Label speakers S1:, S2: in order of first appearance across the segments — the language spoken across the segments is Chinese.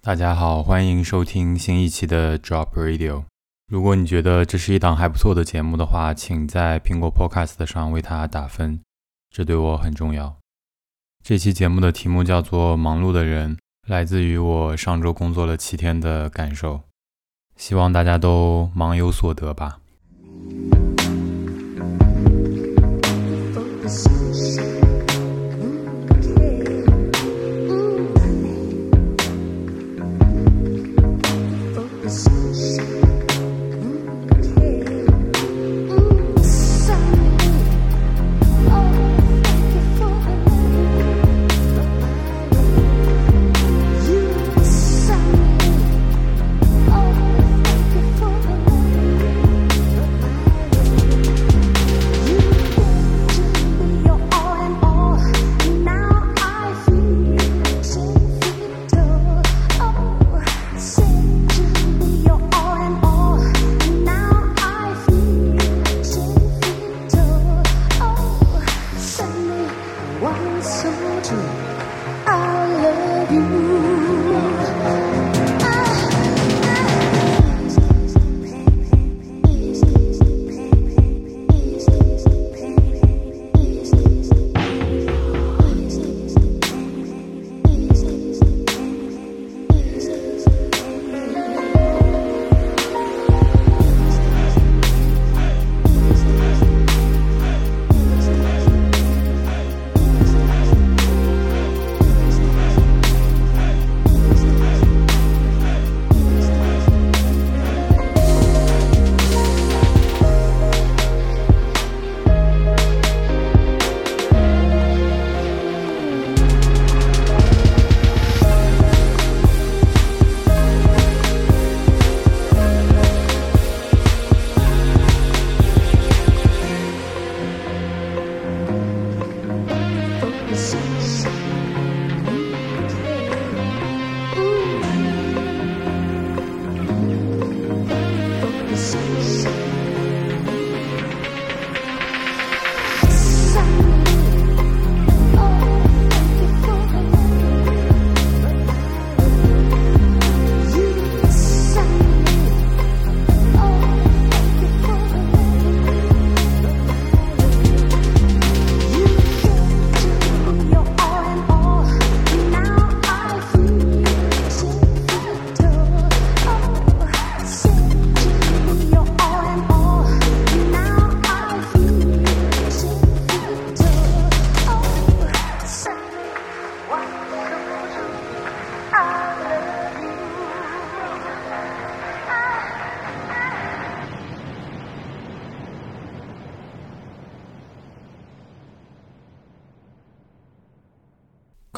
S1: 大家好，欢迎收听新一期的 Drop Radio。如果你觉得这是一档还不错的节目的话，请在苹果 Podcast 上为它打分，这对我很重要。这期节目的题目叫做《忙碌的人》，来自于我上周工作了七天的感受。希望大家都忙有所得吧。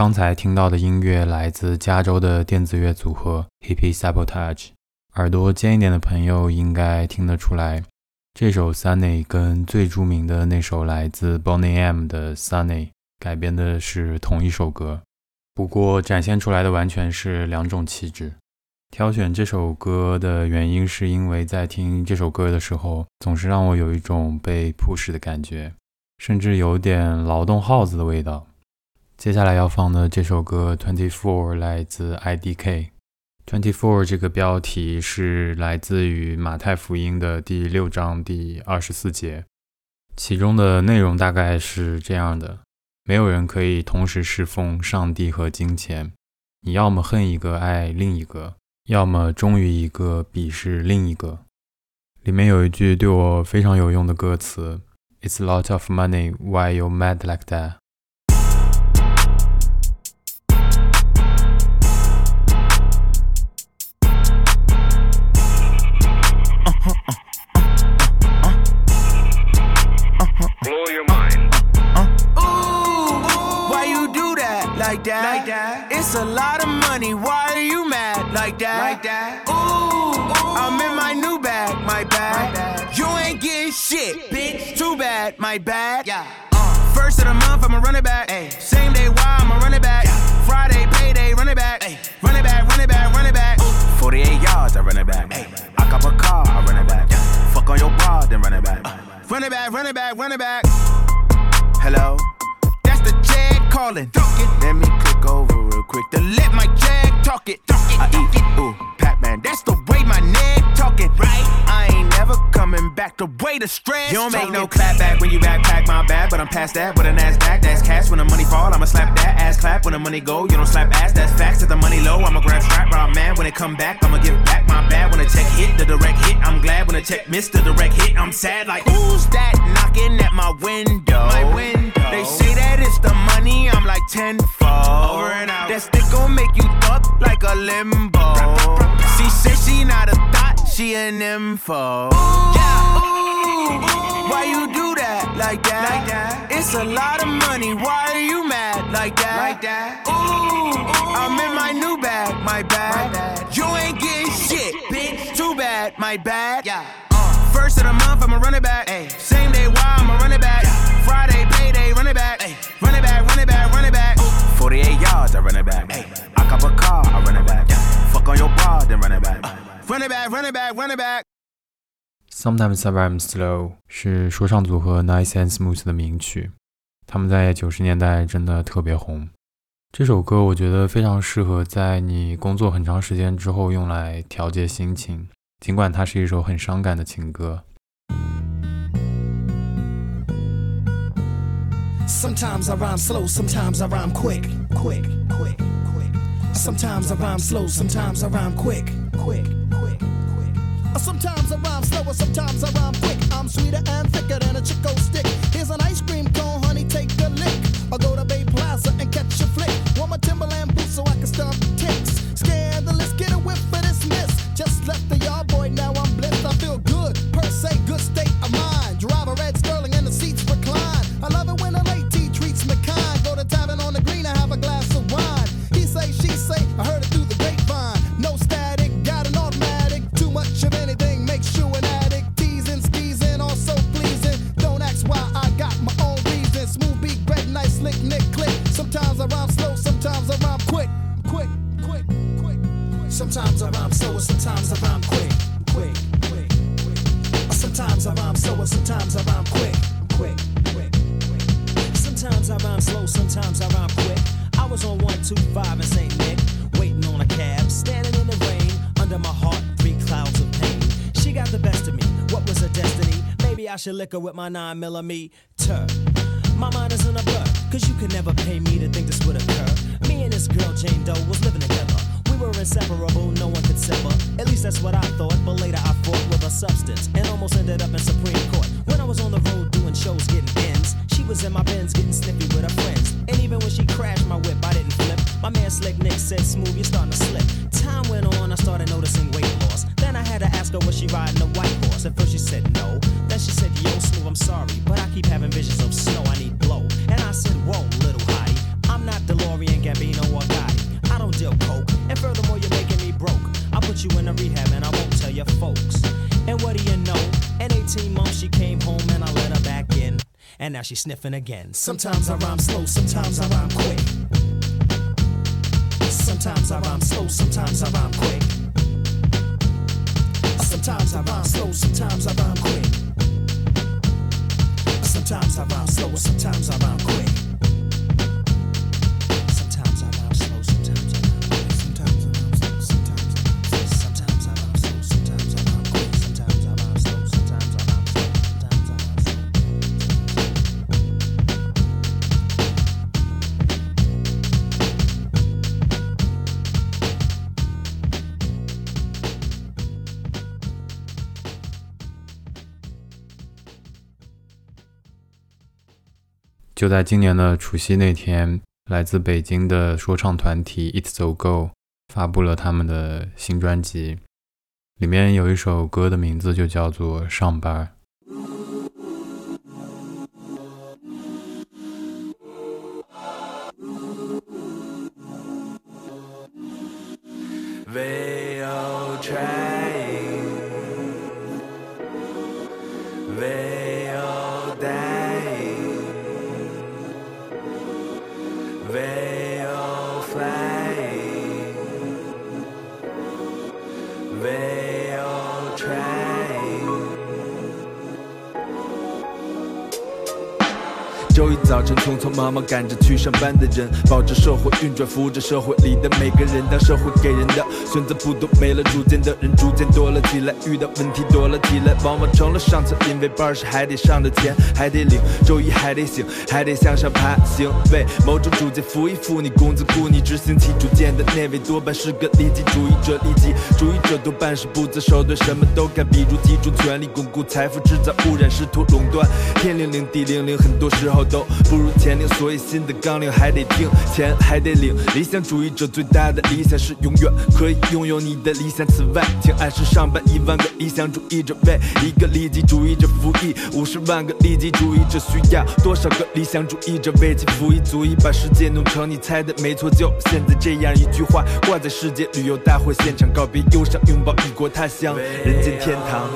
S1: 刚才听到的音乐来自加州的电子乐组合 Hippie Sabotage。耳朵尖一点的朋友应该听得出来，这首 Sunny 跟最著名的那首来自 Bonnie M 的 Sunny 改编的是同一首歌，不过展现出来的完全是两种气质。挑选这首歌的原因是因为在听这首歌的时候，总是让我有一种被 push 的感觉，甚至有点劳动号子的味道。接下来要放的这首歌《Twenty Four》来自 IDK，《Twenty Four》这个标题是来自于马太福音的第六章第二十四节，其中的内容大概是这样的：没有人可以同时侍奉上帝和金钱，你要么恨一个爱另一个，要么忠于一个鄙视另一个。里面有一句对我非常有用的歌词：“It's a lot of money, why you mad like that？”
S2: It's a lot of money. Why are you mad like that? Like that. Ooh, ooh. I'm in my new bag, my bag. my bag. You ain't getting shit, bitch. Too bad, my bad. Yeah. Uh, first of the month, I'ma run it back. Ay. Same day, why I'ma run it back. Yeah. Friday, payday, run it back. Ay. Run it back, run it back, run it back. Ooh. 48 yards, I run it back. Ay. I cop a car, I run it back. Yeah. Fuck on your bra, then run it back. Uh, run it back, run it back, run it back. Hello? That's the jet calling. Let me click over real quick to let my jag talk it. talk I eat it, ooh, Pac-Man. That's the way my neck talking. Right? I ain't never coming back the way the stress. You don't make no clap back when you backpack my bad, but I'm past that with an ass Nasdaq. That's cash when the money fall. I'ma slap that ass clap when the money go. You don't slap ass, that's facts. To the money low, I'ma grab strap. Raw man when it come back, I'ma give back my bad when the check hit the direct hit. I'm glad when the check missed the direct hit. I'm sad like who's that knocking at my window? My window. They say that it's the money. I'm like tenfold. Over and out. That stick gon' make you fuck like a limbo. She said she not a thought, she an info. Yeah, ooh, why you do that like that? Like that? It's a lot of money. Why are you mad like that? Like that? Ooh, I'm in my new bag, my bag. You ain't getting shit, bitch. Too bad, my bad. Yeah. Uh, first of the month, I'ma run it back. Run it back, run it back, run it back.
S1: Sometimes I Rhyme Slow 是说唱组合 Nice and Smooth 的名曲，他们在九十年代真的特别红。这首歌我觉得非常适合在你工作很长时间之后用来调节心情，尽管它是一首很伤感的情歌。
S3: Sometimes I rhyme slow, sometimes I rhyme quick, quick, quick, quick. Sometimes I rhyme slow, sometimes I rhyme quick, quick, quick, quick. Sometimes I rhyme slower, sometimes I rhyme quick. I'm sweeter and thicker than a Chico stick. I
S4: should with my 9 millimeter. My mind is in a blur, She's sniffing again.
S3: Sometimes I rhyme slow, sometimes I rhyme quick. Sometimes I rhyme slow, sometimes I rhyme quick. Sometimes I rhyme slow, sometimes I rhyme quick. Sometimes I rhyme slow, sometimes I
S1: 就在今年的除夕那天，来自北京的说唱团体 It's So Go 发布了他们的新专辑，里面有一首歌的名字就叫做《上班》。
S5: 早晨匆匆忙忙赶着去上班的人，抱着社会运转，扶着社会里的每个人。当社会给人的选择不多，没了主见的人逐渐多了起来，遇到问题多了起来，往往成了上策。因为班是还得上的钱还得领，周一还得醒，还得向上爬行，为某种主见付一付你工资，雇你执行其主见的那位多半是个利己主义者。利己主义者多半是不择手段，什么都干，比如集中权力巩固财富，制造污染，试图垄断。天灵灵地灵灵，很多时候都不如钱灵，所以新的纲领还得定，钱还得领。理想主义者最大的理想是永远可以拥有你的理想。此外，请按时上班。一万个理想主义者为一个利己主义者服役，五十万个利己主义者需要多少个理想主义者为其服役？足以把世界弄成你猜的没错，就现在这样一句话挂在世界旅游大会现场，告别忧伤，拥抱异国他乡，人间天堂。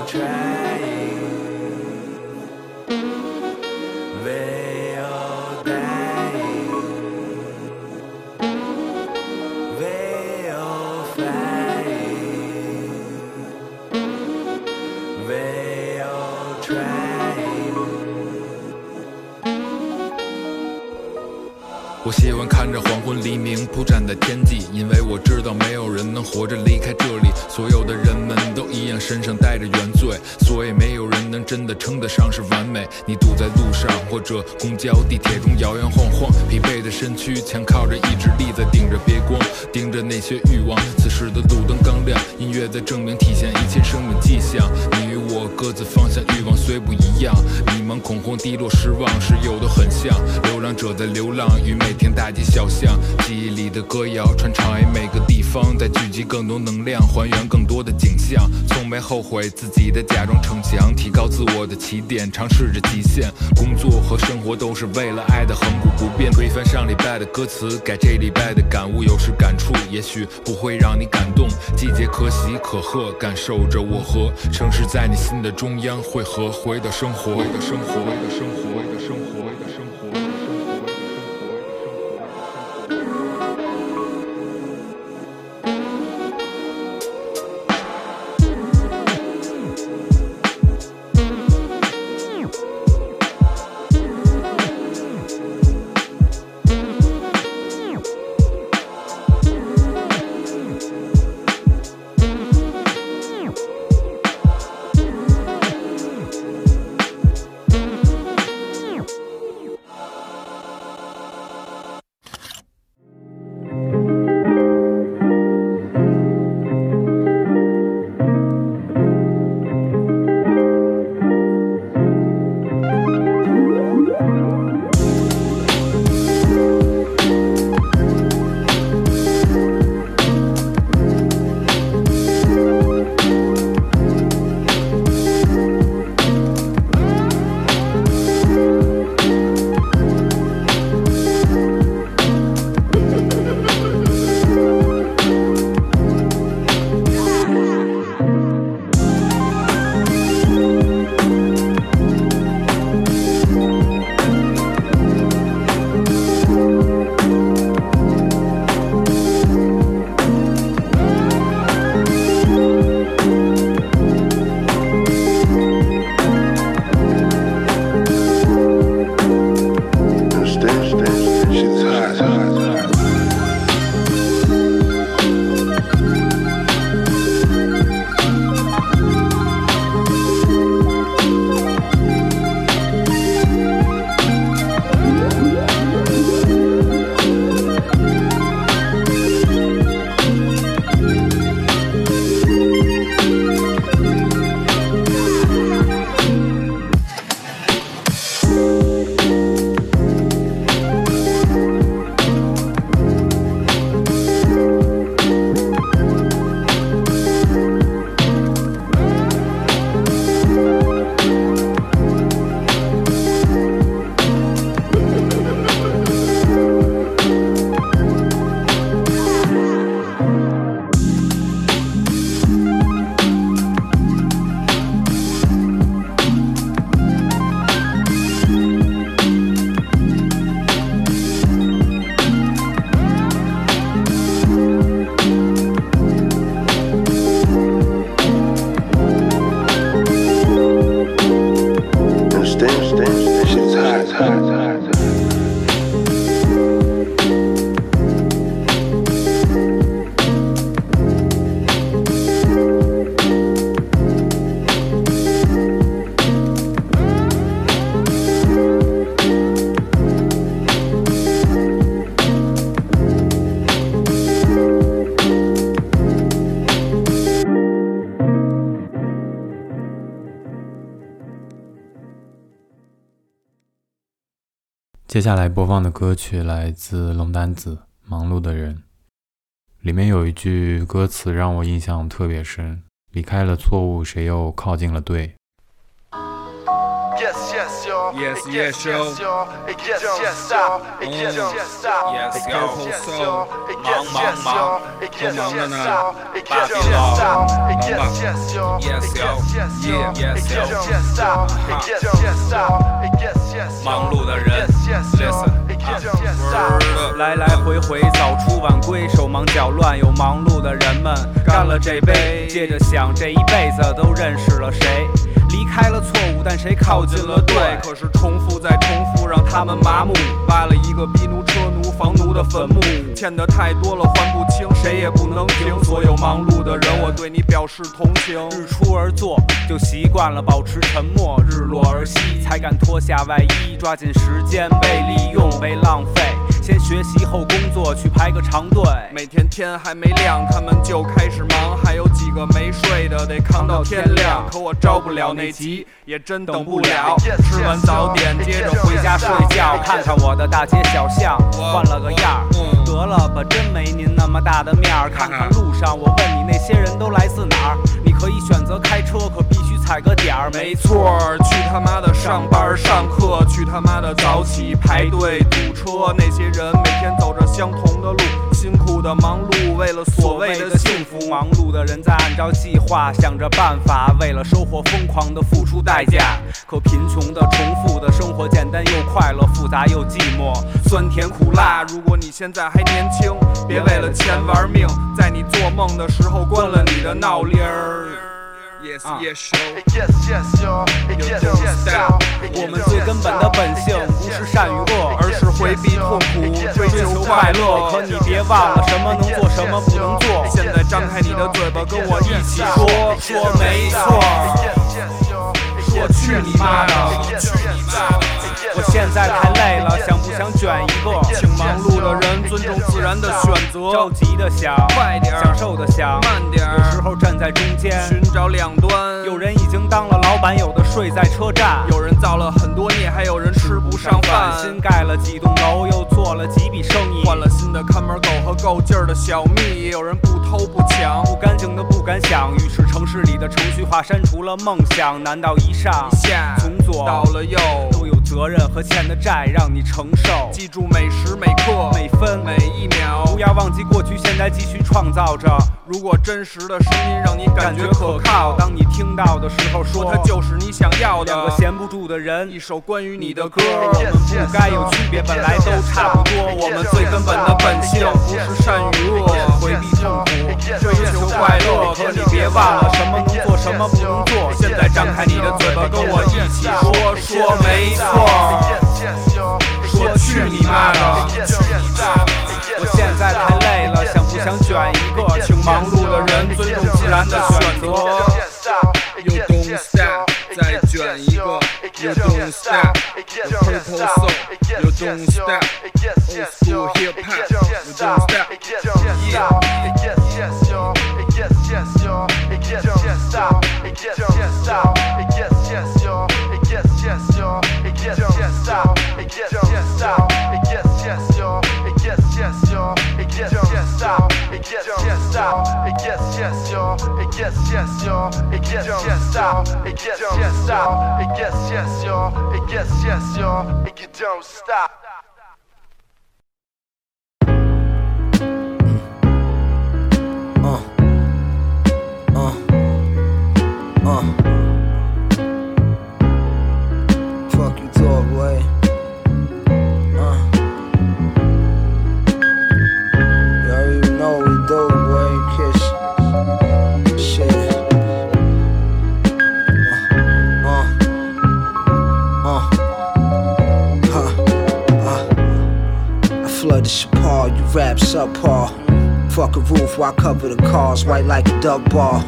S6: 昏黎明铺展在天际，因为我知道没有人能活着离开这里。所有的人们都一样，身上带着原罪，所以没有人能真的称得上是完美。你堵在路上或者公交、地铁中摇摇晃晃，疲惫的身躯强靠着意志力在顶着别光，盯着那些欲望。此时的路灯刚亮，音乐在证明体现一切生命迹象。你与我各自方向欲望虽不一样，迷茫、恐慌、低落、失望是有的很像。流浪者在流浪与每天大街小巷，记忆里的歌谣穿唱于每个地方，在聚集更多能量，还原更多的景象。从没后悔自己的假装逞强，提高自我的起点，尝试着极限。工作和生活。都是为了爱的恒古不变。推翻上礼拜的歌词，改这礼拜的感悟。有时感触也许不会让你感动，季节可喜可贺，感受着我和城市在你心的中央会和，回的生活，回的生活，回的生活，回的，生活。
S1: 接下来播放的歌曲来自龙丹子《忙碌的人》，里面有一句歌词让我印象特别深：离开了错误，谁又靠近了对
S7: ？Yes, yes, yo.
S8: Yes,
S7: Yes,
S8: yes,
S7: yes,
S8: yo.
S7: yo. Yes, yes, yo. Yes, yes, yo.
S8: Yes,
S7: Yes,
S8: yo.
S7: yes, yo.
S8: 忙碌的人
S7: Yes, yes, yo.
S8: Listen.
S9: 来来回回，早出晚归，手忙脚乱，有忙碌的人们干了这杯，接着想这一辈子都认识了谁？离开了错误，但谁靠近了对？可是重复再重复，让他们麻木，挖了一个逼奴车奴房奴的坟墓，欠的太多了还不清，谁也不能停。所有忙碌的人，我对你表示同情。日出而作，就习惯了保持沉默；日落而息，才敢脱下外衣，抓紧时间被利用被浪费。先学习后工作，去排个长队。每天天还没亮，他们就开始忙，还有几个没睡的得扛到天亮。可我着不了那急，也真等不了。吃完早点，接着回家睡觉，看看我的大街小巷，换了个样儿。得了吧，真没您那么大的面儿。看看路上，我问你那些人都来自哪儿？你可以选择开车，可必须踩个点儿。没错儿，去他妈的上班上课，去他妈的早起排队堵车。那些人每天走着相同的路，辛苦的忙碌，为了所谓的幸福。忙碌的人在按照计划想着办法，为了收获疯狂的付出代价。可贫穷的、重复的生活，简单又快乐，复杂又寂寞，酸甜苦辣。如果你现在还年轻，别为了钱玩命，在你做梦的时候关了你的闹铃儿。
S8: Yes,
S9: 啊。
S8: yes, show.
S7: Yes, yes. Yes, yes, yo.
S9: 我们最根本的本性不是善与恶，而是回避痛苦，追求快乐。可你别忘了，什么能做，什么不能做。现在张开你的嘴巴，跟我一起说，说没错儿。说去你妈的！我现在太累了，想不想卷一个？请忙碌的人尊重自然的选择，着急的想，快点享受的想，慢点有时候站在中间，寻找两端。有人已经当了老板，有的睡在车站，有人造了很多孽，还有人吃不上饭。新盖了几栋楼，又做了几笔生意，换了新的看门狗和够劲儿的小蜜。也有人不偷不抢，不干净的不敢想。于是城市里的程序化删除了梦想。难道一上一下，从左到了右，都有责任和欠的债让你承受？记住每时每刻、每分每一秒，不要忘记过去，现在继续创造着。如果真实的声音让你感觉可靠，当你听到的时候说，它就是你想要的。两个闲不住的人，一首关于你的歌，我们不该有区别，本来都差不多。我们最根本的本性不是善与恶，回避痛苦，追求快乐。可你别忘了，什么能做，什么不能做。现在张开你的嘴巴，跟我一起说，说没错。说去你妈的！我现在太累了，想不想卷一个？请忙碌的人尊重自然的选择。
S8: You don't stop，再卷一个。You don't stop。The purple soul。You don't yes, yo. Et yes, yes, yo. Et yes, yes,
S7: yo. Et
S10: yes, yes, yo. Et yes, yes, yo. Et yes, yes, yo. Et yes, yes, yo. Et yes, yes, yo. Et yes, yes, yo. Et yes, yes, yo. Et get down, stop. Rap subpar. Fuck a roof, why cover the cars? White like a duck ball.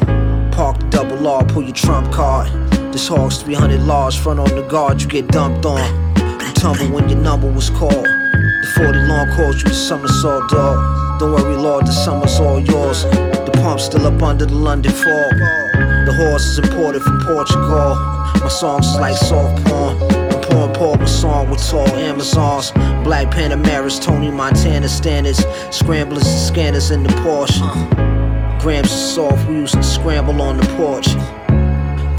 S10: Park double R, pull your trump card. This hog's 300 large, front on the guard, you get dumped on. You tumble when your number was called. The 40 long calls you the somersault dog. Don't worry, Lord, the summer's all yours. The pump's still up under the London fog. The horse is imported from Portugal. My songs like soft porn. I'm pouring song with tall Amazons. Black Panameras, Tony Montana standards. Scramblers and scanners in the Porsche. Grams of soft, we used to scramble on the porch.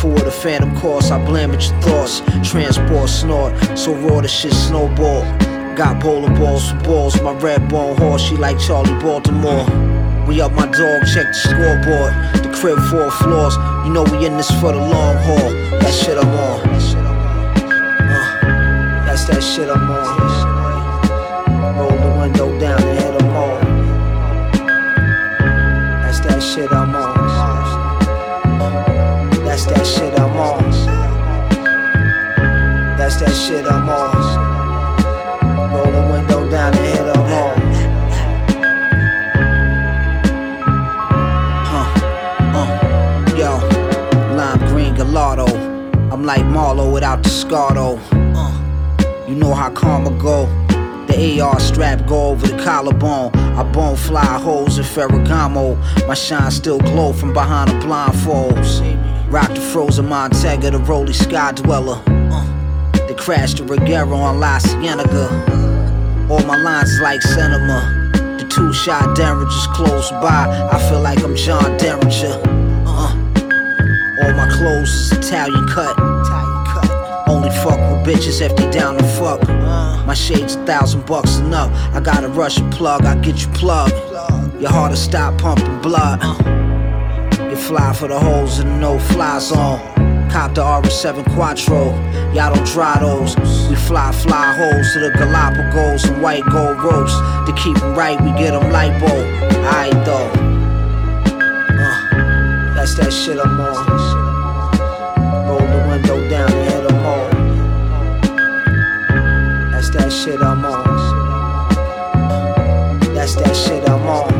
S10: For the phantom course, I blame at your thoughts. Transport snort, so raw the shit snowball. Got bowling balls for balls, my red bone horse, she like Charlie Baltimore. We up my dog, check the scoreboard. The crib four floors, you know we in this for the long haul. That shit I'm on. Shit I'm on. Roll the window down and hit 'em all. That's that shit I'm on. That's that shit I'm on. That's that shit I'm on. Roll the window down and hit all. Huh, uh, yo, lime green gelato. I'm like Marlo without the Scardo. Uh, you know how karma go. The AR strap go over the collarbone. I bone fly holes in Ferragamo. My shine still glow from behind the blindfolds. Rock the frozen Montega, the roly Sky Dweller. Uh, they crashed the Regera on La Cienega. All my lines like cinema. The two shot Derringers close by. I feel like I'm John Derringer. Uh, all my clothes is Italian cut. Only fuck bitches if they down to fuck. My shades a thousand bucks and up. I got a Russian plug, I get you plugged. Your heart to stop pumping blood. You fly for the holes in the no fly zone. Cop the RS7 Quattro. Y'all don't try those. We fly, fly holes to the Galapagos and white gold ropes. To keep 'em right, we get 'em lipo. Aight though. Uh, that's that shit I'm on. Shit I'm on. That's that shit I'm on.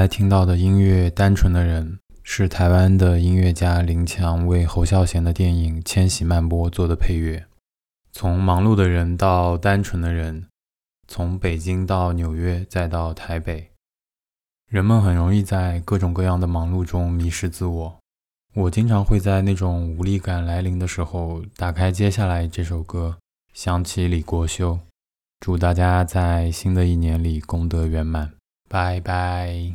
S11: 才
S1: 听到的音乐《单纯的人》是台湾的音乐家林强为侯孝贤的电影《千禧曼波》做的配乐。从忙碌的人到单纯的人，从北京到纽约再到台北，人们很容易在各种各样的忙碌中迷失自我。我经常会在那种无力感来临的时候，打开接下来这首歌，想起李国修。祝大家在新的一年里功德圆满。拜拜。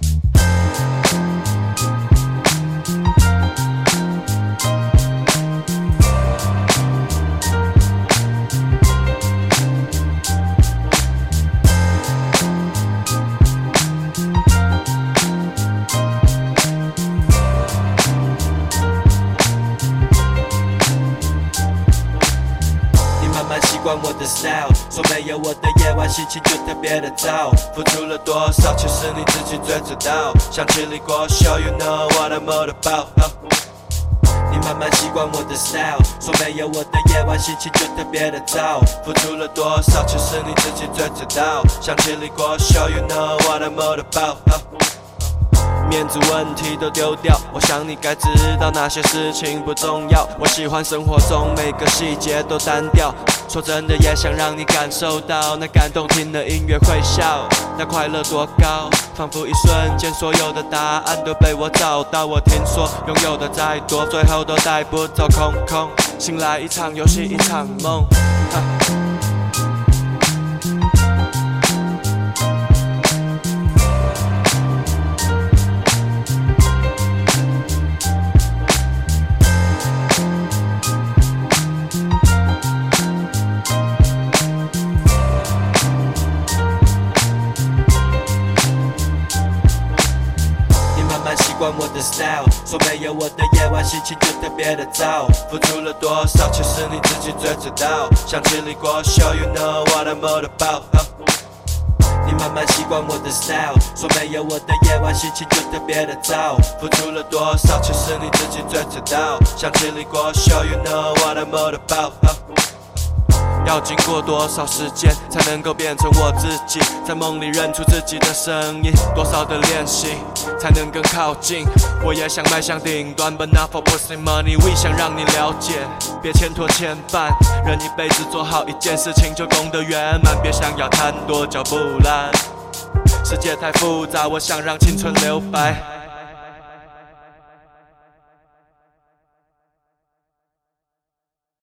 S11: 惯我的 style，说没有我的夜晚心情就特别的糟。付出了多少，其实你自己最知道。想经历过，show you know what I'm all about。你慢慢习惯我的 style，说没有我的夜晚心情就特别的糟。付出了多少，其实你自己最知道。想经历过，show you know what I'm all about。面子问题都丢掉，我想你该知道哪些事情不重要。我喜欢生活中每个细节都单调，说真的也想让你感受到那感动听的音乐会笑，那快乐多高，仿佛一瞬间所有的答案都被我找到。我听说拥有的再多，最后都带不走空空，醒来一场游戏一场梦。的 style，说没有我的夜晚心情就特别的糟。付出了多少，其实你自己最知道。想经历过，Show，You know what I'm all about。你慢慢习惯我的 style，说没有我的夜晚心情就特别的糟。付出了多少，其实你自己最知道。想经历过，Show，You know what I'm all about。要经过多少时间才能够变成我自己？在梦里认出自己的声音，多少的练习才能更靠近？我也想迈向顶端，but not for pussy money。我想让你了解，别牵拖牵绊，人一辈子做好一件事情就功德圆满，别想要贪多嚼不烂。世界太复杂，我想让青春留白。